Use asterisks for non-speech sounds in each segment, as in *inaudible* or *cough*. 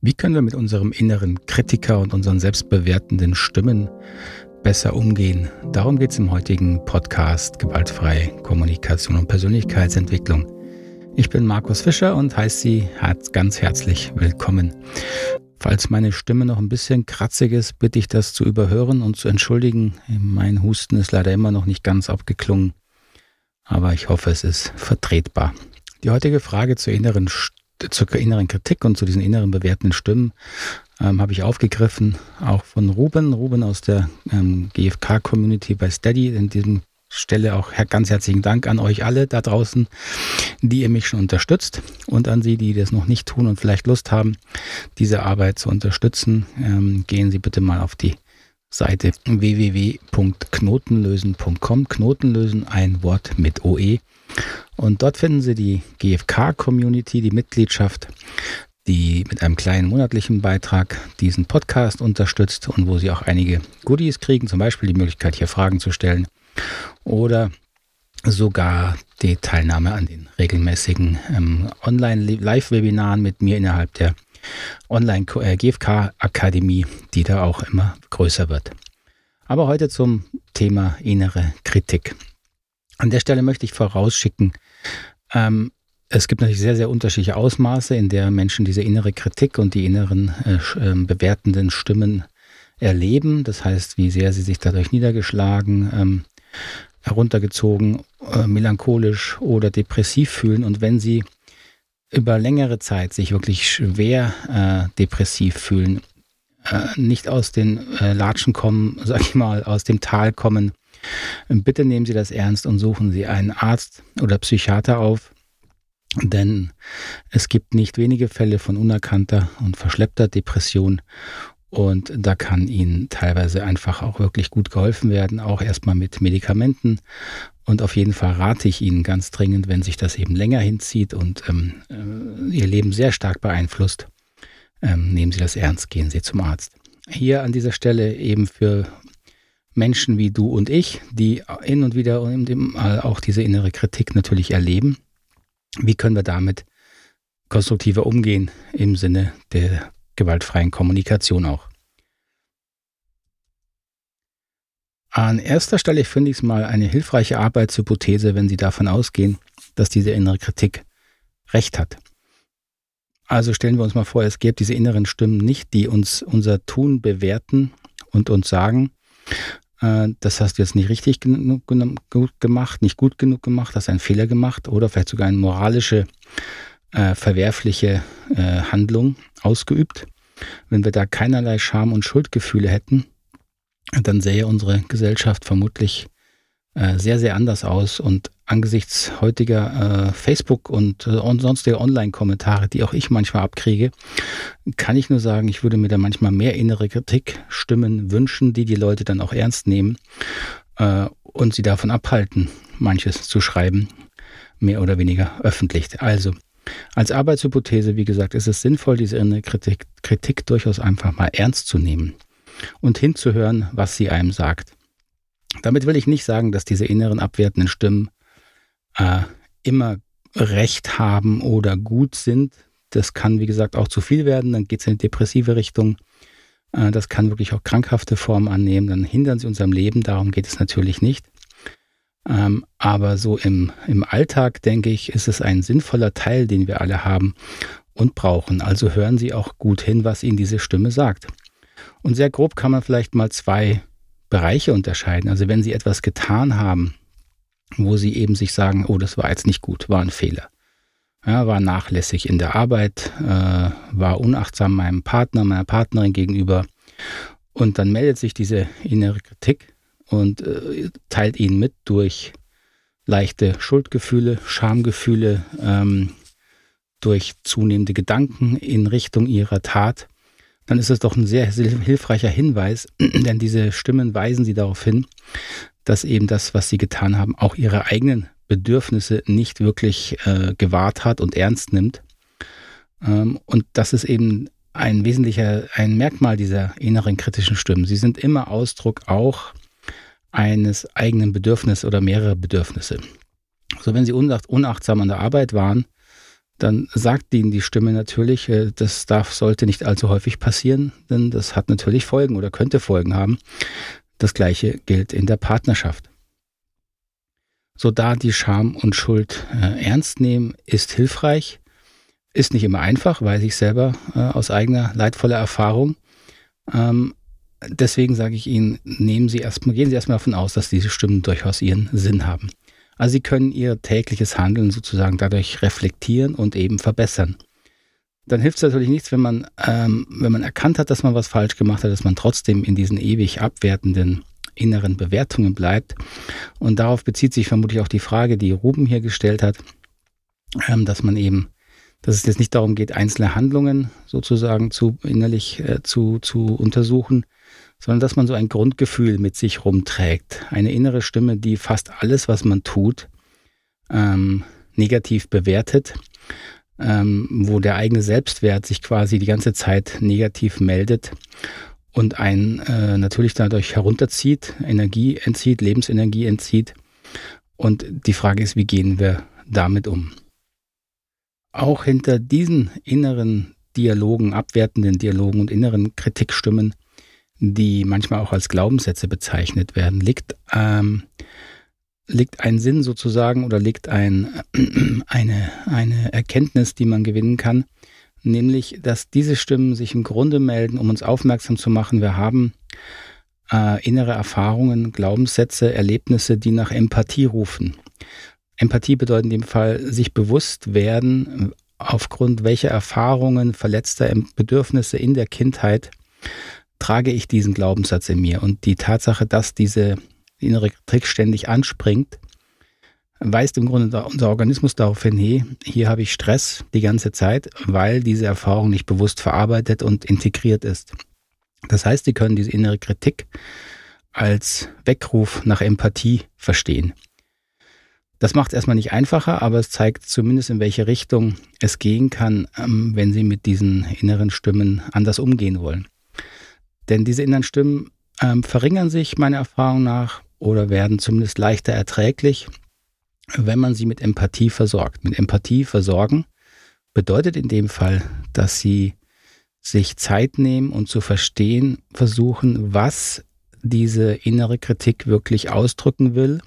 Wie können wir mit unserem inneren Kritiker und unseren selbstbewertenden Stimmen besser umgehen? Darum geht es im heutigen Podcast Gewaltfreie Kommunikation und Persönlichkeitsentwicklung. Ich bin Markus Fischer und heiße Sie ganz herzlich willkommen. Falls meine Stimme noch ein bisschen kratzig ist, bitte ich das zu überhören und zu entschuldigen. Mein Husten ist leider immer noch nicht ganz abgeklungen, aber ich hoffe, es ist vertretbar. Die heutige Frage zur inneren Stimme zur inneren Kritik und zu diesen inneren bewertenden Stimmen ähm, habe ich aufgegriffen, auch von Ruben, Ruben aus der ähm, GFK-Community bei Steady. In diesem Stelle auch ganz herzlichen Dank an euch alle da draußen, die ihr mich schon unterstützt und an Sie, die das noch nicht tun und vielleicht Lust haben, diese Arbeit zu unterstützen. Ähm, gehen Sie bitte mal auf die Seite www.knotenlösen.com. Knotenlösen, ein Wort mit OE. Und dort finden Sie die GFK-Community, die Mitgliedschaft, die mit einem kleinen monatlichen Beitrag diesen Podcast unterstützt und wo Sie auch einige Goodies kriegen, zum Beispiel die Möglichkeit, hier Fragen zu stellen oder sogar die Teilnahme an den regelmäßigen ähm, Online-Live-Webinaren mit mir innerhalb der Online-GFK-Akademie, äh, die da auch immer größer wird. Aber heute zum Thema innere Kritik. An der Stelle möchte ich vorausschicken, ähm, es gibt natürlich sehr, sehr unterschiedliche Ausmaße, in der Menschen diese innere Kritik und die inneren äh, ähm, bewertenden Stimmen erleben. Das heißt, wie sehr sie sich dadurch niedergeschlagen, ähm, heruntergezogen, äh, melancholisch oder depressiv fühlen. Und wenn sie über längere Zeit sich wirklich schwer äh, depressiv fühlen, äh, nicht aus den äh, Latschen kommen, *laughs* sag ich mal, aus dem Tal kommen, bitte nehmen Sie das ernst und suchen Sie einen Arzt oder Psychiater auf, denn es gibt nicht wenige Fälle von unerkannter und verschleppter Depression und da kann Ihnen teilweise einfach auch wirklich gut geholfen werden, auch erstmal mit Medikamenten. Und auf jeden Fall rate ich Ihnen ganz dringend, wenn sich das eben länger hinzieht und ähm, äh, Ihr Leben sehr stark beeinflusst, ähm, nehmen Sie das ernst, gehen Sie zum Arzt. Hier an dieser Stelle eben für Menschen wie du und ich, die hin und wieder auch diese innere Kritik natürlich erleben. Wie können wir damit konstruktiver umgehen im Sinne der gewaltfreien Kommunikation auch? An erster Stelle finde ich es mal eine hilfreiche Arbeitshypothese, wenn Sie davon ausgehen, dass diese innere Kritik recht hat. Also stellen wir uns mal vor, es gäbe diese inneren Stimmen nicht, die uns unser Tun bewerten und uns sagen, äh, das hast du jetzt nicht richtig genug gemacht, nicht gut genug gemacht, hast einen Fehler gemacht oder vielleicht sogar eine moralische, äh, verwerfliche äh, Handlung ausgeübt. Wenn wir da keinerlei Scham und Schuldgefühle hätten, dann sähe unsere Gesellschaft vermutlich äh, sehr, sehr anders aus. Und angesichts heutiger äh, Facebook und, äh, und sonstiger Online-Kommentare, die auch ich manchmal abkriege, kann ich nur sagen, ich würde mir da manchmal mehr innere Kritik-Stimmen wünschen, die die Leute dann auch ernst nehmen äh, und sie davon abhalten, manches zu schreiben, mehr oder weniger öffentlich. Also, als Arbeitshypothese, wie gesagt, ist es sinnvoll, diese innere Kritik, Kritik durchaus einfach mal ernst zu nehmen und hinzuhören, was sie einem sagt. Damit will ich nicht sagen, dass diese inneren abwertenden Stimmen äh, immer recht haben oder gut sind. Das kann, wie gesagt, auch zu viel werden. Dann geht es in die depressive Richtung. Äh, das kann wirklich auch krankhafte Formen annehmen. Dann hindern sie unserem Leben. Darum geht es natürlich nicht. Ähm, aber so im, im Alltag, denke ich, ist es ein sinnvoller Teil, den wir alle haben und brauchen. Also hören Sie auch gut hin, was Ihnen diese Stimme sagt. Und sehr grob kann man vielleicht mal zwei Bereiche unterscheiden. Also wenn Sie etwas getan haben, wo Sie eben sich sagen, oh, das war jetzt nicht gut, war ein Fehler. Ja, war nachlässig in der Arbeit, äh, war unachtsam meinem Partner, meiner Partnerin gegenüber. Und dann meldet sich diese innere Kritik und äh, teilt Ihnen mit durch leichte Schuldgefühle, Schamgefühle, ähm, durch zunehmende Gedanken in Richtung Ihrer Tat dann ist es doch ein sehr hilfreicher Hinweis, *clears throat* denn diese Stimmen weisen sie darauf hin, dass eben das, was sie getan haben, auch ihre eigenen Bedürfnisse nicht wirklich äh, gewahrt hat und ernst nimmt. Ähm, und das ist eben ein wesentlicher, ein Merkmal dieser inneren kritischen Stimmen. Sie sind immer Ausdruck auch eines eigenen Bedürfnisses oder mehrerer Bedürfnisse. So, wenn sie unachtsam an der Arbeit waren, dann sagt ihnen die Stimme natürlich, äh, das darf, sollte nicht allzu häufig passieren, denn das hat natürlich Folgen oder könnte Folgen haben. Das gleiche gilt in der Partnerschaft. So da die Scham und Schuld äh, ernst nehmen, ist hilfreich, ist nicht immer einfach, weiß ich selber äh, aus eigener leidvoller Erfahrung. Ähm, deswegen sage ich Ihnen, nehmen Sie erstmal, gehen Sie erstmal davon aus, dass diese Stimmen durchaus ihren Sinn haben. Also Sie können Ihr tägliches Handeln sozusagen dadurch reflektieren und eben verbessern. Dann hilft es natürlich nichts, wenn man, ähm, wenn man erkannt hat, dass man was falsch gemacht hat, dass man trotzdem in diesen ewig abwertenden inneren Bewertungen bleibt. Und darauf bezieht sich vermutlich auch die Frage, die Ruben hier gestellt hat, ähm, dass man eben, dass es jetzt nicht darum geht, einzelne Handlungen sozusagen zu innerlich äh, zu, zu untersuchen, sondern dass man so ein Grundgefühl mit sich rumträgt. Eine innere Stimme, die fast alles, was man tut, ähm, negativ bewertet, ähm, wo der eigene Selbstwert sich quasi die ganze Zeit negativ meldet und einen äh, natürlich dadurch herunterzieht, Energie entzieht, Lebensenergie entzieht. Und die Frage ist, wie gehen wir damit um? Auch hinter diesen inneren Dialogen, abwertenden Dialogen und inneren Kritikstimmen die manchmal auch als Glaubenssätze bezeichnet werden, liegt, ähm, liegt ein Sinn sozusagen oder liegt ein, *clears throat* eine, eine Erkenntnis, die man gewinnen kann, nämlich, dass diese Stimmen sich im Grunde melden, um uns aufmerksam zu machen, wir haben äh, innere Erfahrungen, Glaubenssätze, Erlebnisse, die nach Empathie rufen. Empathie bedeutet in dem Fall sich bewusst werden, aufgrund welcher Erfahrungen, verletzter Bedürfnisse in der Kindheit trage ich diesen Glaubenssatz in mir. Und die Tatsache, dass diese innere Kritik ständig anspringt, weist im Grunde unser Organismus darauf hin, hey, hier habe ich Stress die ganze Zeit, weil diese Erfahrung nicht bewusst verarbeitet und integriert ist. Das heißt, Sie können diese innere Kritik als Weckruf nach Empathie verstehen. Das macht es erstmal nicht einfacher, aber es zeigt zumindest, in welche Richtung es gehen kann, ähm, wenn Sie mit diesen inneren Stimmen anders umgehen wollen. Denn diese inneren Stimmen ähm, verringern sich meiner Erfahrung nach oder werden zumindest leichter erträglich, wenn man sie mit Empathie versorgt. Mit Empathie versorgen bedeutet in dem Fall, dass sie sich Zeit nehmen und zu verstehen versuchen, was diese innere Kritik wirklich ausdrücken will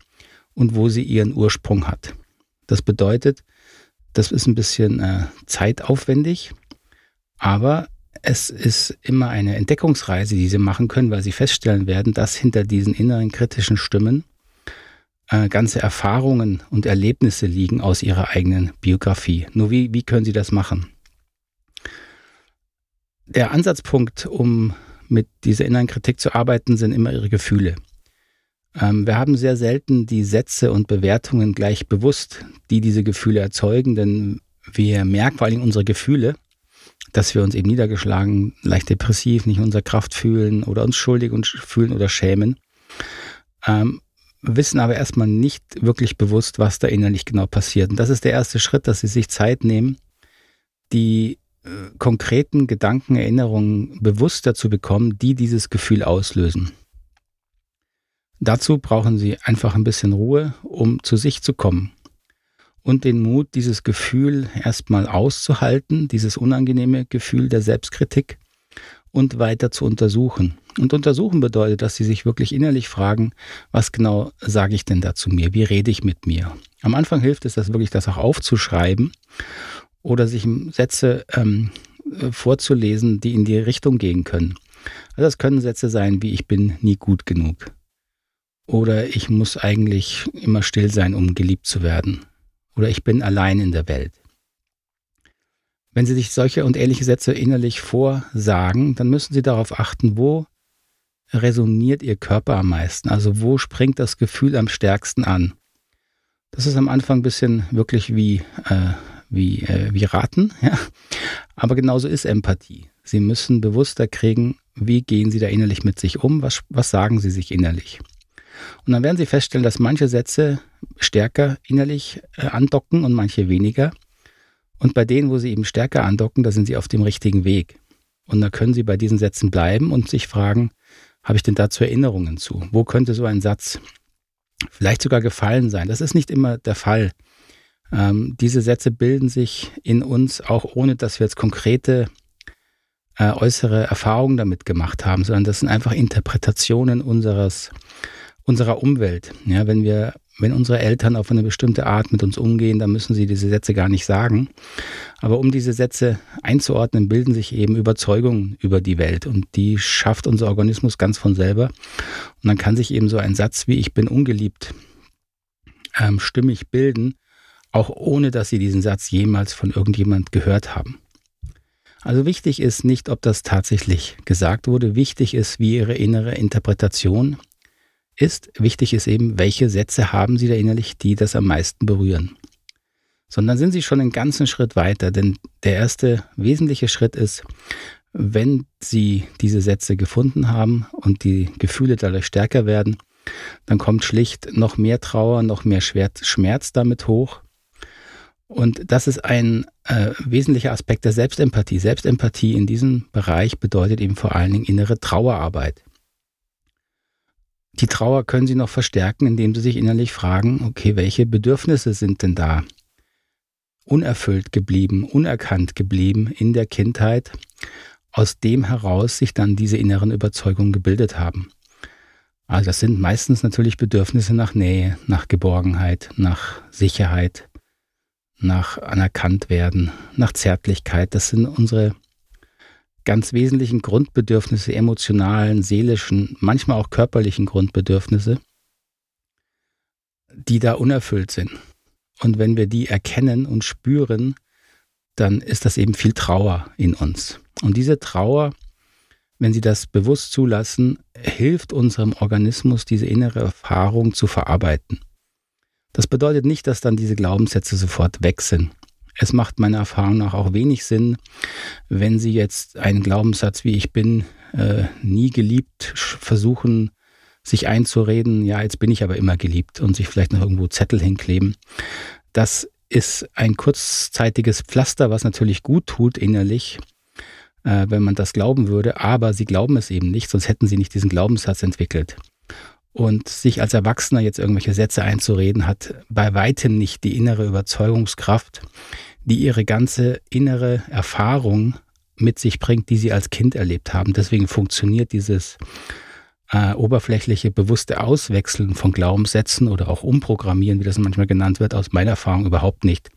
und wo sie ihren Ursprung hat. Das bedeutet, das ist ein bisschen äh, zeitaufwendig, aber es ist immer eine Entdeckungsreise, die sie machen können, weil sie feststellen werden, dass hinter diesen inneren kritischen Stimmen äh, ganze Erfahrungen und Erlebnisse liegen aus ihrer eigenen Biografie. Nur wie, wie können sie das machen? Der Ansatzpunkt, um mit dieser inneren Kritik zu arbeiten, sind immer ihre Gefühle. Ähm, wir haben sehr selten die Sätze und Bewertungen gleich bewusst, die diese Gefühle erzeugen, denn wir merken vor allem unsere Gefühle dass wir uns eben niedergeschlagen, leicht depressiv, nicht unserer Kraft fühlen oder uns schuldig und fühlen oder schämen. Ähm, wissen aber erstmal nicht wirklich bewusst, was da innerlich genau passiert. Und das ist der erste Schritt, dass sie sich Zeit nehmen, die äh, konkreten Gedanken, Erinnerungen bewusster zu bekommen, die dieses Gefühl auslösen. Dazu brauchen sie einfach ein bisschen Ruhe, um zu sich zu kommen und den Mut, dieses Gefühl erstmal auszuhalten, dieses unangenehme Gefühl der Selbstkritik und weiter zu untersuchen. Und untersuchen bedeutet, dass Sie sich wirklich innerlich fragen, was genau sage ich denn da zu mir? Wie rede ich mit mir? Am Anfang hilft es, das wirklich das auch aufzuschreiben oder sich Sätze ähm, vorzulesen, die in die Richtung gehen können. Also das können Sätze sein wie ich bin nie gut genug oder ich muss eigentlich immer still sein, um geliebt zu werden oder ich bin allein in der Welt. Wenn Sie sich solche und ähnliche Sätze innerlich vorsagen, dann müssen Sie darauf achten, wo resoniert Ihr Körper am meisten, also wo springt das Gefühl am stärksten an. Das ist am Anfang ein bisschen wirklich wie, äh, wie, äh, wie Raten, *laughs* ja? aber genauso ist Empathie. Sie müssen bewusster kriegen, wie gehen Sie da innerlich mit sich um, was, was sagen Sie sich innerlich. Und dann werden Sie feststellen, dass manche Sätze stärker innerlich äh, andocken und manche weniger. Und bei denen, wo Sie eben stärker andocken, da sind Sie auf dem richtigen Weg. Und da können Sie bei diesen Sätzen bleiben und sich fragen, habe ich denn dazu Erinnerungen zu? Wo könnte so ein Satz vielleicht sogar gefallen sein? Das ist nicht immer der Fall. Ähm, diese Sätze bilden sich in uns auch ohne, dass wir jetzt konkrete äh, äußere Erfahrungen damit gemacht haben, sondern das sind einfach Interpretationen unseres, unserer Umwelt. Ja, wenn wir, wenn unsere Eltern auf eine bestimmte Art mit uns umgehen, dann müssen sie diese Sätze gar nicht sagen. Aber um diese Sätze einzuordnen, bilden sich eben Überzeugungen über die Welt und die schafft unser Organismus ganz von selber. Und dann kann sich eben so ein Satz wie ich bin ungeliebt ähm, stimmig bilden, auch ohne dass sie diesen Satz jemals von irgendjemand gehört haben. Also wichtig ist nicht, ob das tatsächlich gesagt wurde, wichtig ist, wie ihre innere Interpretation ist, wichtig ist eben, welche Sätze haben sie da innerlich, die das am meisten berühren. Sondern sind sie schon einen ganzen Schritt weiter, denn der erste wesentliche Schritt ist, wenn sie diese Sätze gefunden haben und die Gefühle dadurch stärker werden, dann kommt schlicht noch mehr Trauer, noch mehr Schmerz damit hoch. Und das ist ein äh, wesentlicher Aspekt der Selbstempathie. Selbstempathie in diesem Bereich bedeutet eben vor allen Dingen innere Trauerarbeit. Die Trauer können Sie noch verstärken, indem Sie sich innerlich fragen, okay, welche Bedürfnisse sind denn da unerfüllt geblieben, unerkannt geblieben in der Kindheit, aus dem heraus sich dann diese inneren Überzeugungen gebildet haben. Also das sind meistens natürlich Bedürfnisse nach Nähe, nach Geborgenheit, nach Sicherheit, nach anerkannt werden, nach Zärtlichkeit. Das sind unsere ganz wesentlichen Grundbedürfnisse, emotionalen, seelischen, manchmal auch körperlichen Grundbedürfnisse, die da unerfüllt sind. Und wenn wir die erkennen und spüren, dann ist das eben viel Trauer in uns. Und diese Trauer, wenn Sie das bewusst zulassen, hilft unserem Organismus, diese innere Erfahrung zu verarbeiten. Das bedeutet nicht, dass dann diese Glaubenssätze sofort weg sind. Es macht meiner Erfahrung nach auch wenig Sinn, wenn Sie jetzt einen Glaubenssatz wie ich bin äh, nie geliebt versuchen, sich einzureden, ja, jetzt bin ich aber immer geliebt und sich vielleicht noch irgendwo Zettel hinkleben. Das ist ein kurzzeitiges Pflaster, was natürlich gut tut innerlich, äh, wenn man das glauben würde, aber sie glauben es eben nicht, sonst hätten sie nicht diesen Glaubenssatz entwickelt. Und sich als Erwachsener jetzt irgendwelche Sätze einzureden, hat bei weitem nicht die innere Überzeugungskraft, die ihre ganze innere Erfahrung mit sich bringt, die sie als Kind erlebt haben. Deswegen funktioniert dieses äh, oberflächliche, bewusste Auswechseln von Glaubenssätzen oder auch Umprogrammieren, wie das manchmal genannt wird, aus meiner Erfahrung überhaupt nicht.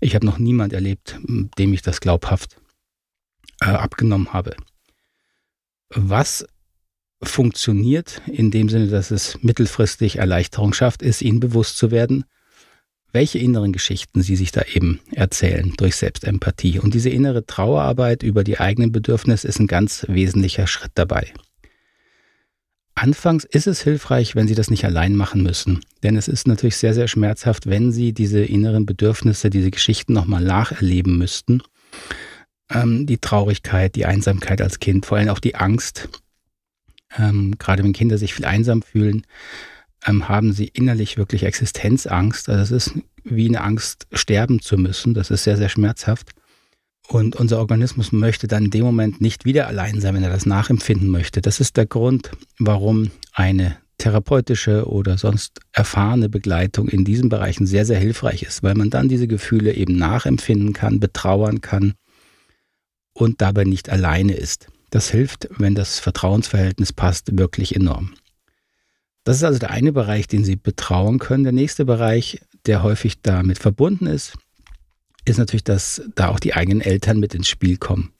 Ich habe noch niemand erlebt, dem ich das glaubhaft äh, abgenommen habe. Was funktioniert, in dem Sinne, dass es mittelfristig Erleichterung schafft, ist ihnen bewusst zu werden, welche inneren Geschichten sie sich da eben erzählen durch Selbstempathie. Und diese innere Trauerarbeit über die eigenen Bedürfnisse ist ein ganz wesentlicher Schritt dabei. Anfangs ist es hilfreich, wenn Sie das nicht allein machen müssen. Denn es ist natürlich sehr, sehr schmerzhaft, wenn Sie diese inneren Bedürfnisse, diese Geschichten nochmal nacherleben müssten. Ähm, die Traurigkeit, die Einsamkeit als Kind, vor allem auch die Angst, ähm, gerade wenn Kinder sich viel einsam fühlen, ähm, haben sie innerlich wirklich Existenzangst. Also es ist wie eine Angst, sterben zu müssen. Das ist sehr, sehr schmerzhaft. Und unser Organismus möchte dann in dem Moment nicht wieder allein sein, wenn er das nachempfinden möchte. Das ist der Grund, warum eine therapeutische oder sonst erfahrene Begleitung in diesen Bereichen sehr, sehr hilfreich ist, weil man dann diese Gefühle eben nachempfinden kann, betrauern kann und dabei nicht alleine ist. Das hilft, wenn das Vertrauensverhältnis passt, wirklich enorm. Das ist also der eine Bereich, den Sie betrauen können. Der nächste Bereich, der häufig damit verbunden ist, ist natürlich, dass da auch die eigenen Eltern mit ins Spiel kommen.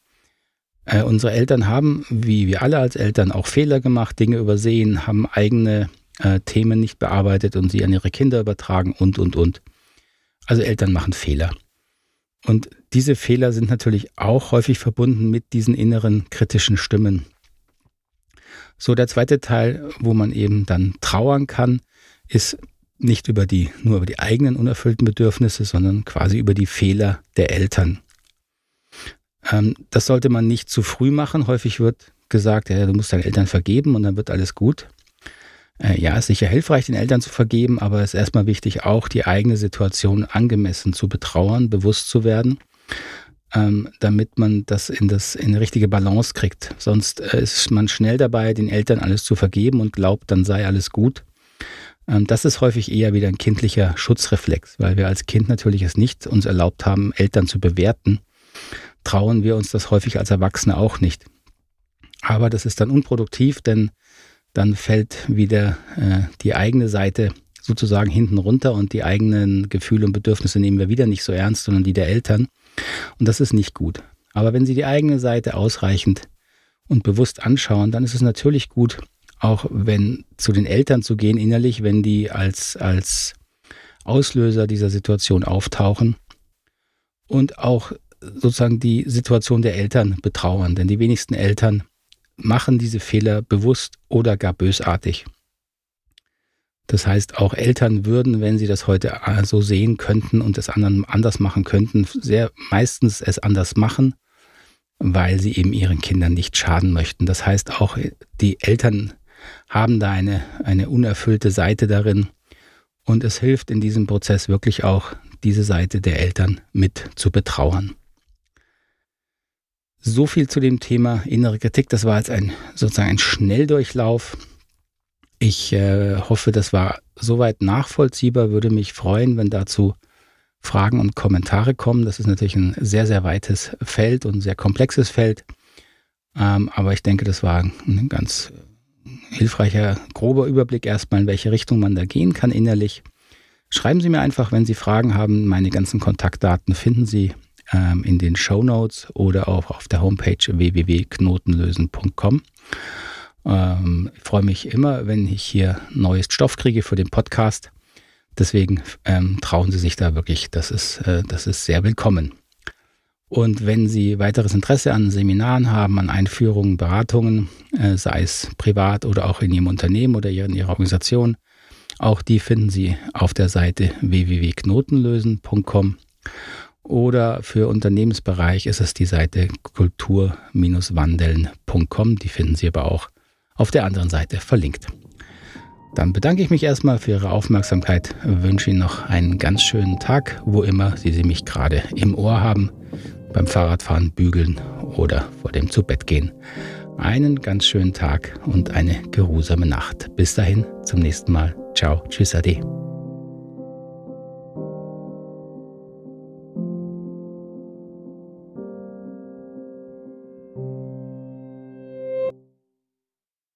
Äh, unsere Eltern haben, wie wir alle als Eltern, auch Fehler gemacht, Dinge übersehen, haben eigene äh, Themen nicht bearbeitet und sie an ihre Kinder übertragen und, und, und. Also Eltern machen Fehler. Und diese Fehler sind natürlich auch häufig verbunden mit diesen inneren kritischen Stimmen. So, der zweite Teil, wo man eben dann trauern kann, ist nicht über die, nur über die eigenen unerfüllten Bedürfnisse, sondern quasi über die Fehler der Eltern. Ähm, das sollte man nicht zu früh machen. Häufig wird gesagt, ja, du musst deinen Eltern vergeben und dann wird alles gut. Äh, ja, ist sicher hilfreich, den Eltern zu vergeben, aber es ist erstmal wichtig, auch die eigene Situation angemessen zu betrauern, bewusst zu werden, ähm, damit man das in, das in eine richtige Balance kriegt. Sonst äh, ist man schnell dabei, den Eltern alles zu vergeben und glaubt, dann sei alles gut. Ähm, das ist häufig eher wieder ein kindlicher Schutzreflex, weil wir als Kind natürlich es nicht uns erlaubt haben, Eltern zu bewerten. Trauen wir uns das häufig als Erwachsene auch nicht. Aber das ist dann unproduktiv, denn dann fällt wieder äh, die eigene Seite sozusagen hinten runter und die eigenen Gefühle und Bedürfnisse nehmen wir wieder nicht so ernst, sondern die der Eltern. Und das ist nicht gut. Aber wenn Sie die eigene Seite ausreichend und bewusst anschauen, dann ist es natürlich gut, auch wenn zu den Eltern zu gehen innerlich, wenn die als, als Auslöser dieser Situation auftauchen und auch sozusagen die Situation der Eltern betrauern. Denn die wenigsten Eltern machen diese Fehler bewusst oder gar bösartig. Das heißt, auch Eltern würden, wenn sie das heute so sehen könnten und es anderen anders machen könnten, sehr meistens es anders machen, weil sie eben ihren Kindern nicht schaden möchten. Das heißt, auch die Eltern haben da eine, eine unerfüllte Seite darin. Und es hilft in diesem Prozess wirklich auch, diese Seite der Eltern mit zu betrauern. So viel zu dem Thema innere Kritik. Das war jetzt ein sozusagen ein Schnelldurchlauf. Ich äh, hoffe, das war soweit nachvollziehbar. Würde mich freuen, wenn dazu Fragen und Kommentare kommen. Das ist natürlich ein sehr, sehr weites Feld und ein sehr komplexes Feld. Ähm, aber ich denke, das war ein ganz hilfreicher, grober Überblick erstmal, in welche Richtung man da gehen kann innerlich. Schreiben Sie mir einfach, wenn Sie Fragen haben. Meine ganzen Kontaktdaten finden Sie ähm, in den Show Notes oder auch auf der Homepage www.knotenlösen.com. Ähm, ich freue mich immer, wenn ich hier neues Stoff kriege für den Podcast. Deswegen ähm, trauen Sie sich da wirklich, das ist, äh, das ist sehr willkommen. Und wenn Sie weiteres Interesse an Seminaren haben, an Einführungen, Beratungen, äh, sei es privat oder auch in Ihrem Unternehmen oder in Ihrer Organisation, auch die finden Sie auf der Seite www.knotenlösen.com oder für Unternehmensbereich ist es die Seite kultur-wandeln.com. Die finden Sie aber auch auf der anderen Seite verlinkt. Dann bedanke ich mich erstmal für Ihre Aufmerksamkeit, wünsche Ihnen noch einen ganz schönen Tag, wo immer Sie, Sie mich gerade im Ohr haben beim Fahrradfahren, Bügeln oder vor dem Zubettgehen. Einen ganz schönen Tag und eine geruhsame Nacht. Bis dahin, zum nächsten Mal. Ciao, tschüss, ade.